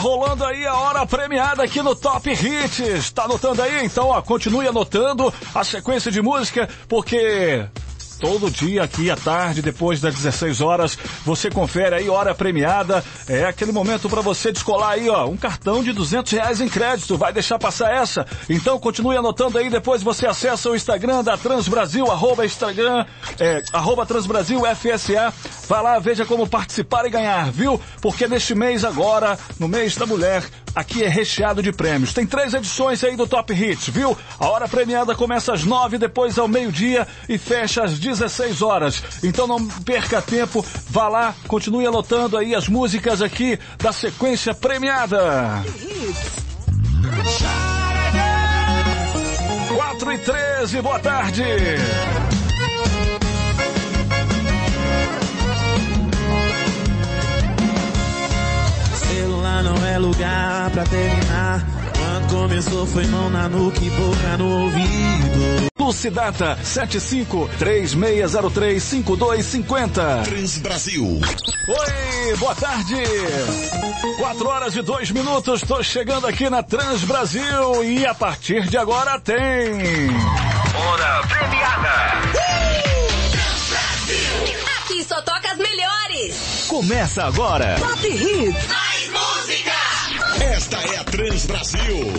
rolando aí a hora premiada aqui no Top Hits. Tá anotando aí? Então, ó, continue anotando a sequência de música, porque todo dia aqui à tarde, depois das 16 horas. Você confere aí, hora premiada. É aquele momento para você descolar aí, ó, um cartão de 200 reais em crédito. Vai deixar passar essa? Então continue anotando aí, depois você acessa o Instagram da Transbrasil, arroba Instagram, é, arroba Transbrasil FSA. Vai lá, veja como participar e ganhar, viu? Porque neste mês agora, no mês da mulher, aqui é recheado de prêmios. Tem três edições aí do Top Hits, viu? A hora premiada começa às nove, depois ao meio-dia e fecha às 16 horas. Então não perca tempo, vá lá, continue anotando aí as músicas aqui da sequência premiada. 4 e 13, boa tarde. Celular não é lugar pra terminar. Quando começou foi mão na nuca e boca no ouvido. Lucidata 7536035250. Trans Brasil. Oi, boa tarde. 4 horas e 2 minutos, tô chegando aqui na Trans Brasil e a partir de agora tem. Hora premiada. Aqui só toca as melhores. Começa agora. Top Hits. Mais música. Esta é a Trans Brasil.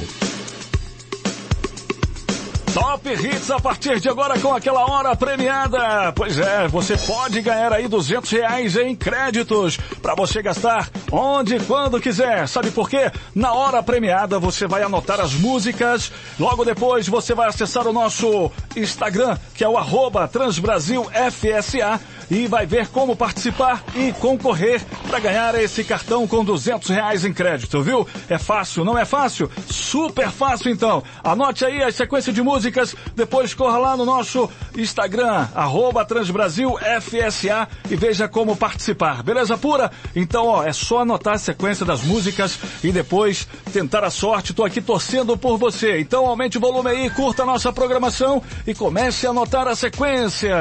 Top Hits a partir de agora com aquela hora premiada. Pois é, você pode ganhar aí 200 reais em créditos para você gastar onde e quando quiser. Sabe por quê? Na hora premiada você vai anotar as músicas. Logo depois você vai acessar o nosso Instagram, que é o arroba TransbrasilFSA e vai ver como participar e concorrer para ganhar esse cartão com 200 reais em crédito, viu? É fácil, não é fácil? Super fácil então. Anote aí a sequência de músicas, depois corra lá no nosso Instagram, arroba TransbrasilFSA e veja como participar. Beleza pura? Então, ó, é só anotar a sequência das músicas e depois tentar a sorte. Tô aqui torcendo por você. Então aumente o volume aí, curta a nossa programação e comece a anotar a sequência.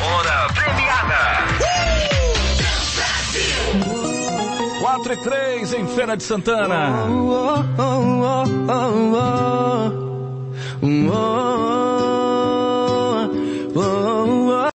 Hora premiada. 4 e 3 em Feira de Santana.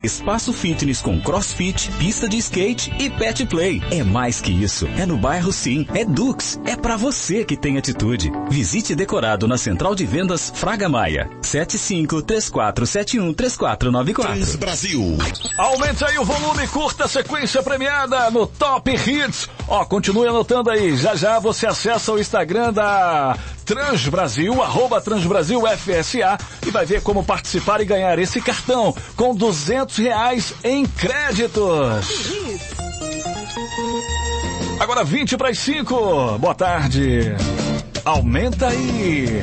Espaço fitness com crossfit, pista de skate e pet play. É mais que isso. É no bairro sim. É Dux. É pra você que tem atitude. Visite decorado na Central de Vendas Fraga Maia. 75 3471 3494. Trans Brasil. Aumente aí o volume, curta a sequência premiada no Top Hits. Ó, continue anotando aí. Já já você acessa o Instagram da Transbrasil, arroba Transbrasil FSA e vai ver como participar e ganhar esse cartão com 200 reais em créditos. Agora 20 para as 5. Boa tarde. Aumenta aí.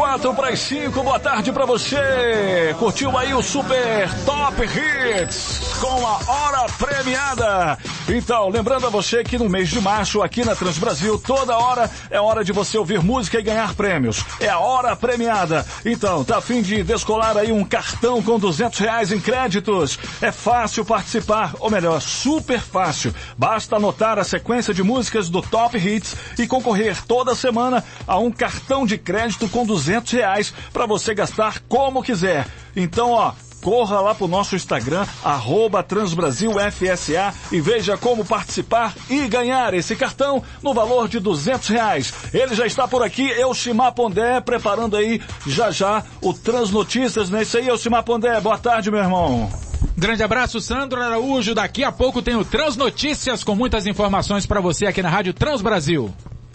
Agora 4 para as 5, boa tarde para você. Curtiu aí o Super Top Hits com a hora premiada. Então, lembrando a você que no mês de março, aqui na Transbrasil, toda hora é hora de você ouvir música e ganhar prêmios. É a hora premiada. Então, tá a fim de descolar aí um cartão com 200 reais em créditos? É fácil participar, ou melhor, super fácil. Basta anotar a sequência de músicas do Top Hits e concorrer toda semana a um cartão de crédito com 200 reais para você gastar como quiser. Então, ó, corra lá pro nosso Instagram, arroba TransbrasilFSA e veja como participar e ganhar esse cartão no valor de 200 reais. Ele já está por aqui, Elcimar Pondé, preparando aí já já o Transnotícias, não é isso aí, Elcimar Pondé? Boa tarde, meu irmão. Grande abraço, Sandro Araújo. Daqui a pouco tem o Transnotícias com muitas informações para você aqui na Rádio Trans Brasil.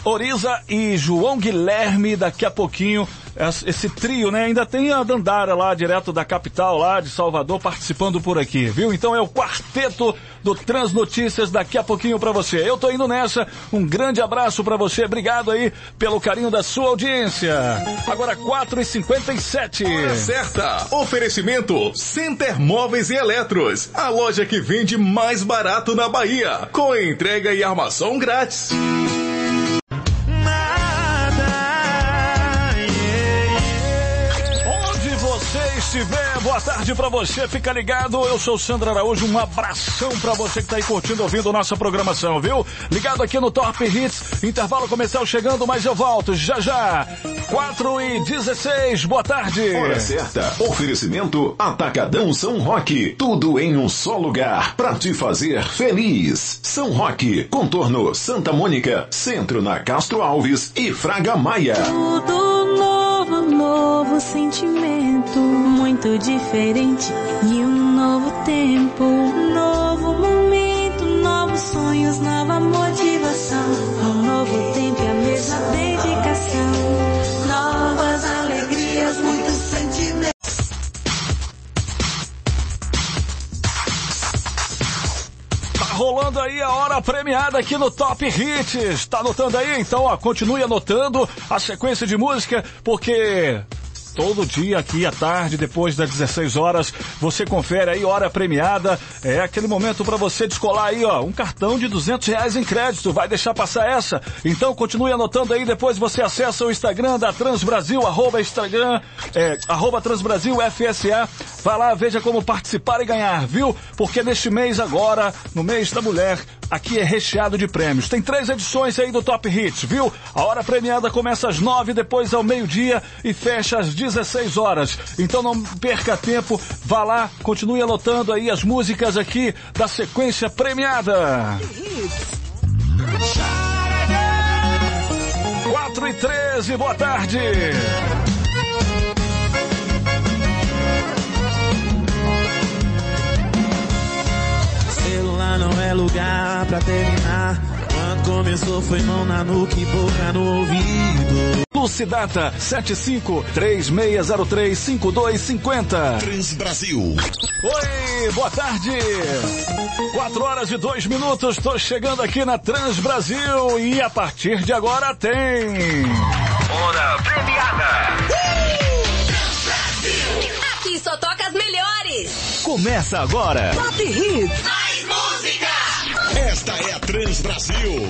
Oriza e João Guilherme, daqui a pouquinho, esse trio, né? Ainda tem a Dandara lá, direto da capital, lá de Salvador, participando por aqui, viu? Então é o quarteto do Transnotícias daqui a pouquinho para você. Eu tô indo nessa, um grande abraço para você, obrigado aí pelo carinho da sua audiência. Agora 4h57. Hora certa. Oferecimento Center Móveis e Eletros, a loja que vende mais barato na Bahia, com entrega e armação grátis. Estiver, boa tarde pra você, fica ligado. Eu sou Sandra Araújo, um abração pra você que tá aí curtindo, ouvindo nossa programação, viu? Ligado aqui no Top Hits, intervalo comercial chegando, mas eu volto já já. 4 e 16, boa tarde. Hora certa. Oferecimento Atacadão São Roque. Tudo em um só lugar para te fazer feliz. São Roque, Contorno, Santa Mônica, Centro na Castro Alves e Fraga Maia. Tudo novo sentimento, muito diferente e um novo tempo, um novo momento, novos sonhos, nova motivação, um novo tempo e a mesma dedicação, novas alegrias, muitos sentimentos. Tá rolando aí a hora premiada aqui no Top Hits. Tá anotando aí? Então, ó, continue anotando a sequência de música, porque todo dia aqui à tarde, depois das 16 horas, você confere aí hora premiada. É aquele momento para você descolar aí, ó, um cartão de 200 reais em crédito. Vai deixar passar essa? Então continue anotando aí. Depois você acessa o Instagram da Transbrasil, arroba Instagram, é, arroba Transbrasil FSA. Vai lá, veja como participar e ganhar, viu? Porque neste mês agora, no mês da mulher, aqui é recheado de prêmios. Tem três edições aí do Top Hits, viu? A hora premiada começa às nove, depois ao meio-dia e fecha às 16 horas. Então não perca tempo, vá lá, continue anotando aí as músicas aqui da sequência premiada. 4 e 13, boa tarde. Foi mão na nuca e boca no ouvido. Lucidata 7536035250. Transbrasil. Oi, boa tarde. 4 horas e 2 minutos, tô chegando aqui na Trans Brasil e a partir de agora tem. Hora premiada. Aqui só toca as melhores. Começa agora. Top Hits. Mais música. Esta é a Transbrasil.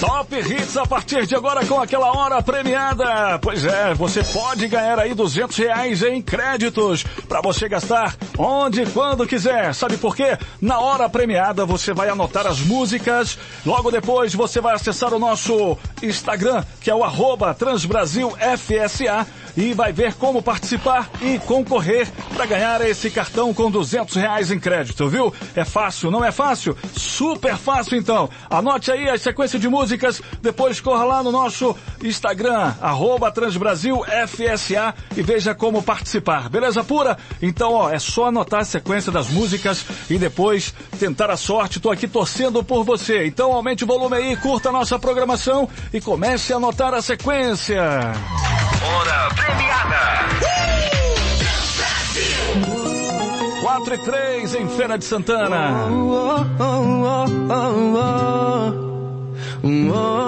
Top Hits a partir de agora com aquela hora premiada. Pois é, você pode ganhar aí 200 reais em créditos para você gastar onde e quando quiser. Sabe por quê? Na hora premiada você vai anotar as músicas. Logo depois você vai acessar o nosso Instagram, que é o arroba TransbrasilFSA e vai ver como participar e concorrer para ganhar esse cartão com 200 reais em crédito, viu? É fácil, não é fácil? Super fácil então. Anote aí a sequência de músicas, depois corra lá no nosso Instagram, arroba TransbrasilFSA e veja como participar. Beleza pura? Então, ó, é só anotar a sequência das músicas e depois tentar a sorte. Tô aqui torcendo por você. Então aumente o volume aí, curta a nossa programação e comece a anotar a sequência. Premiada. 4 e 3 em Feira de Santana. Oh, oh, oh, oh, oh,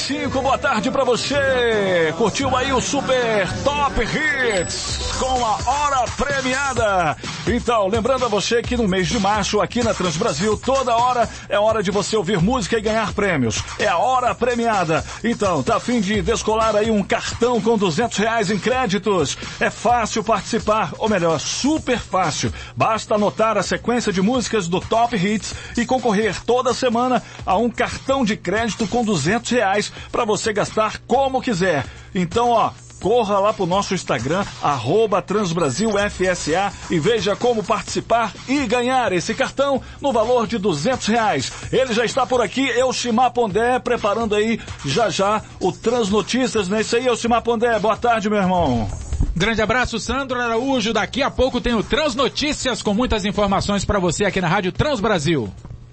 5, boa tarde para você. Curtiu aí o Super Top Hits com a hora premiada. Então, lembrando a você que no mês de março, aqui na Transbrasil, toda hora é hora de você ouvir música e ganhar prêmios. É a hora premiada. Então, tá a fim de descolar aí um cartão com 200 reais em créditos? É fácil participar, ou melhor, super fácil. Basta anotar a sequência de músicas do Top Hits e concorrer toda semana a um cartão de crédito com 200 reais para você gastar como quiser. Então, ó, corra lá pro nosso Instagram, arroba TransbrasilFSA e veja como participar e ganhar esse cartão no valor de 200 reais. Ele já está por aqui, Elcimar Pondé, preparando aí já já o Transnotícias, né? Isso aí, Elcimar Pondé. Boa tarde, meu irmão. Grande abraço, Sandro Araújo. Daqui a pouco tem o Transnotícias com muitas informações para você aqui na Rádio Trans Brasil.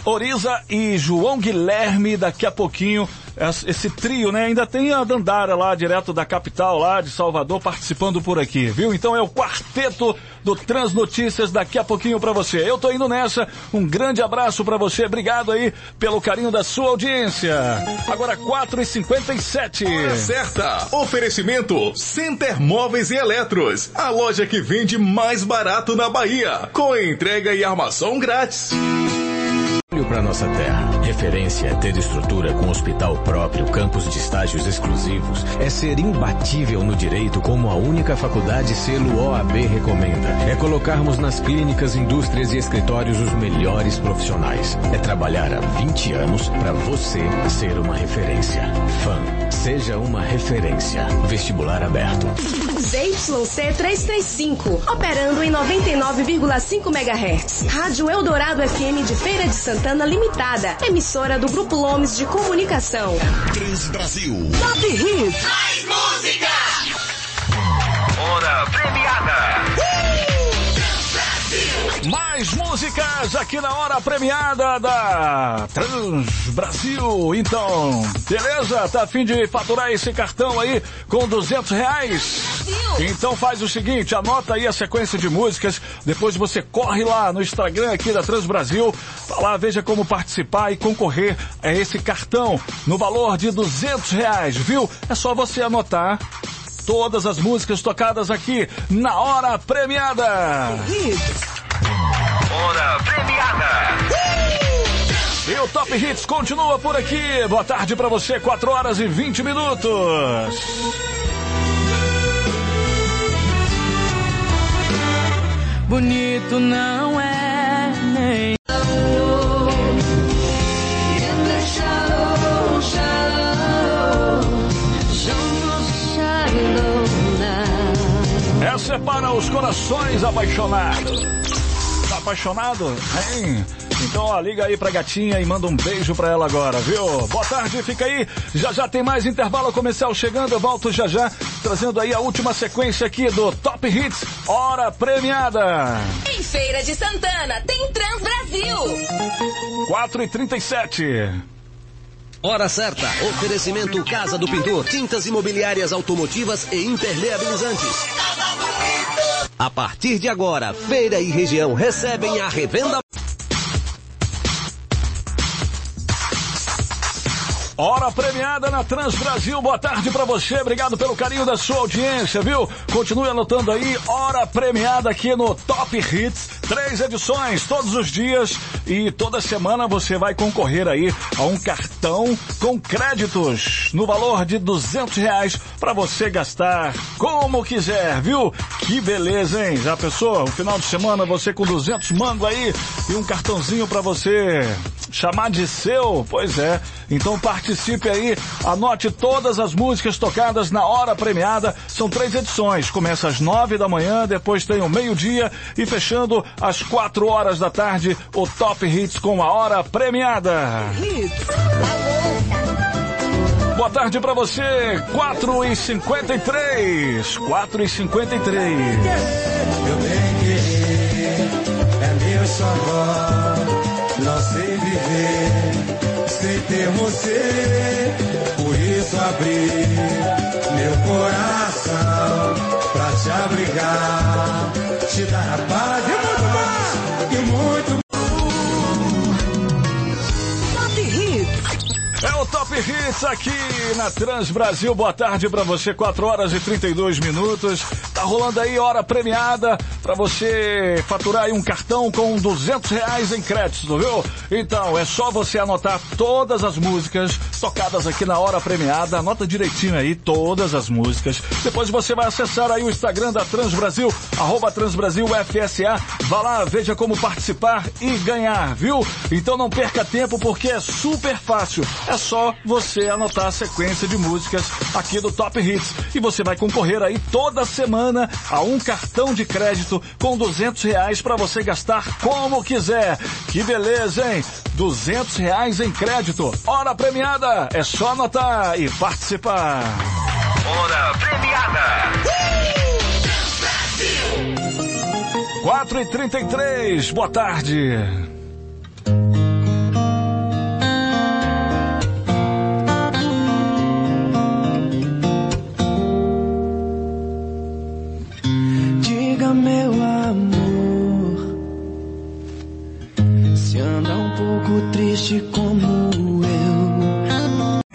Oriza e João Guilherme, daqui a pouquinho, esse trio, né? Ainda tem a Dandara lá, direto da capital, lá de Salvador, participando por aqui, viu? Então é o quarteto do Transnotícias daqui a pouquinho para você. Eu tô indo nessa, um grande abraço para você, obrigado aí pelo carinho da sua audiência. Agora 4 e 57 Hora certa, oferecimento Center Móveis e Eletros, a loja que vende mais barato na Bahia, com entrega e armação grátis para nossa terra. Referência é ter estrutura com hospital próprio, campos de estágios exclusivos. É ser imbatível no direito como a única faculdade selo OAB recomenda. É colocarmos nas clínicas, indústrias e escritórios os melhores profissionais. É trabalhar há 20 anos para você ser uma referência. Fã, seja uma referência. Vestibular aberto. ZYC 335, operando em 99,5 MHz. Rádio Eldorado FM de Feira de Santana Limitada, emissora do Grupo Lomes de Comunicação. Trans Brasil. Top Hits. Mais música! Hora premiada! Mais músicas aqui na hora premiada da Trans Brasil. Então, beleza? Tá a fim de faturar esse cartão aí com 200 reais? Então faz o seguinte, anota aí a sequência de músicas, depois você corre lá no Instagram aqui da Trans Brasil, vai lá, veja como participar e concorrer a esse cartão no valor de 200 reais, viu? É só você anotar todas as músicas tocadas aqui na hora premiada. Hora premiada! E o Top Hits continua por aqui. Boa tarde pra você, 4 horas e 20 minutos. Bonito não é nem. Essa é para os corações apaixonados. Apaixonado? Hein? Então, ó, liga aí pra gatinha e manda um beijo pra ela agora, viu? Boa tarde, fica aí. Já já tem mais intervalo comercial chegando. Eu volto já já, trazendo aí a última sequência aqui do Top Hits Hora Premiada. Em Feira de Santana, tem Trans Brasil. 4 e 37 Hora certa. Oferecimento Casa do Pintor. Tintas imobiliárias automotivas e impermeabilizantes. A partir de agora, Feira e região recebem a revenda. Hora premiada na Trans Brasil. Boa tarde pra você. Obrigado pelo carinho da sua audiência, viu? Continue anotando aí. Hora premiada aqui no Top Hits. Três edições todos os dias e toda semana você vai concorrer aí a um cartão com créditos no valor de duzentos reais para você gastar como quiser, viu? Que beleza, hein? Já pensou? O final de semana você com 200 mango aí e um cartãozinho para você chamar de seu? Pois é. Então participe aí, anote todas as músicas tocadas na hora premiada. São três edições. Começa às nove da manhã, depois tem o meio-dia e fechando às quatro horas da tarde o Top Hits com a hora premiada. Boa tarde pra você, 4 e 53 4 e 53 Meu bem querer é meu xodó. Não sei viver sem ter você. Por isso abri meu coração pra te abrigar, te dar a paz e muito mais. E muito Top Hits. É o Top Hits aqui na Trans Brasil. Boa tarde pra você, 4 horas e 32 minutos. Tá rolando aí hora premiada para você faturar aí um cartão com 200 reais em crédito, viu? Então é só você anotar todas as músicas tocadas aqui na hora premiada. Anota direitinho aí todas as músicas. Depois você vai acessar aí o Instagram da Transbrasil, arroba Transbrasil FSA. Vá lá, veja como participar e ganhar, viu? Então não perca tempo porque é super fácil. É só você anotar a sequência de músicas aqui do Top Hits e você vai concorrer aí toda semana a um cartão de crédito com 200 reais para você gastar como quiser. Que beleza, hein? 200 reais em crédito. Hora premiada. É só anotar e participar. Hora premiada. 4 e 33 boa tarde. Diga meu amor, se anda um pouco triste como.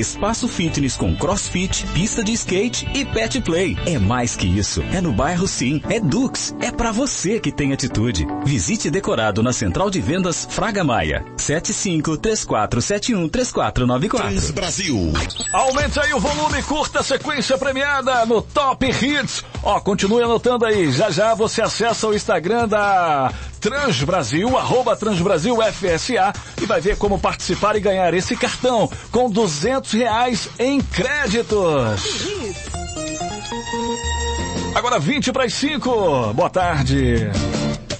Espaço Fitness com CrossFit, pista de skate e Pet Play. É mais que isso. É no bairro sim. É Dux. É pra você que tem atitude. Visite decorado na Central de Vendas Fraga Maia. 75 3471 3494. Brasil. Aumente aí o volume, curta a sequência premiada no Top Hits. Ó, continue anotando aí. Já já você acessa o Instagram da Transbrasil, arroba Transbrasil FSA e vai ver como participar e ganhar esse cartão com 200 reais em créditos. Agora 20 para as 5. Boa tarde.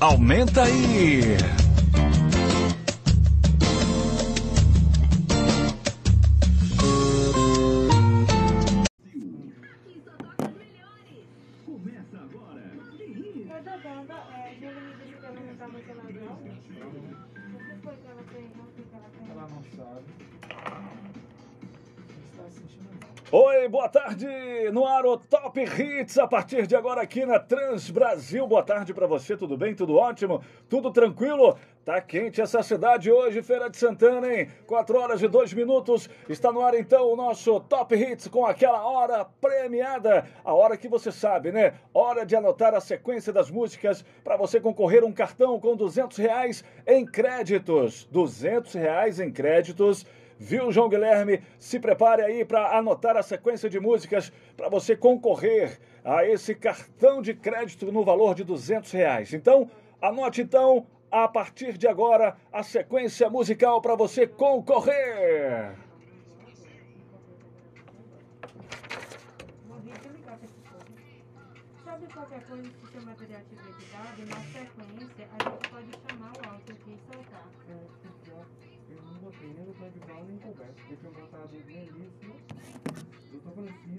Aumenta aí. Oi, boa tarde! No ar o Top Hits a partir de agora aqui na Trans Brasil. Boa tarde pra você, tudo bem? Tudo ótimo? Tudo tranquilo? Tá quente essa cidade hoje, Feira de Santana, hein? 4 horas e 2 minutos. Está no ar então o nosso Top Hits com aquela hora premiada. A hora que você sabe, né? Hora de anotar a sequência das músicas para você concorrer um cartão com 200 reais em créditos. 200 reais em créditos. Viu, João Guilherme? Se prepare aí para anotar a sequência de músicas para você concorrer a esse cartão de crédito no valor de 200 reais. Então, anote então, a partir de agora, a sequência musical para você concorrer. Sobre qualquer coisa que o seu material tiver dado, na sequência, a gente pode chamar o áudio aqui e soltar. É, Eu não botei nem o de bala nem o Colbert. Eu tinha botado o Belíssimo, o Tom Francisco.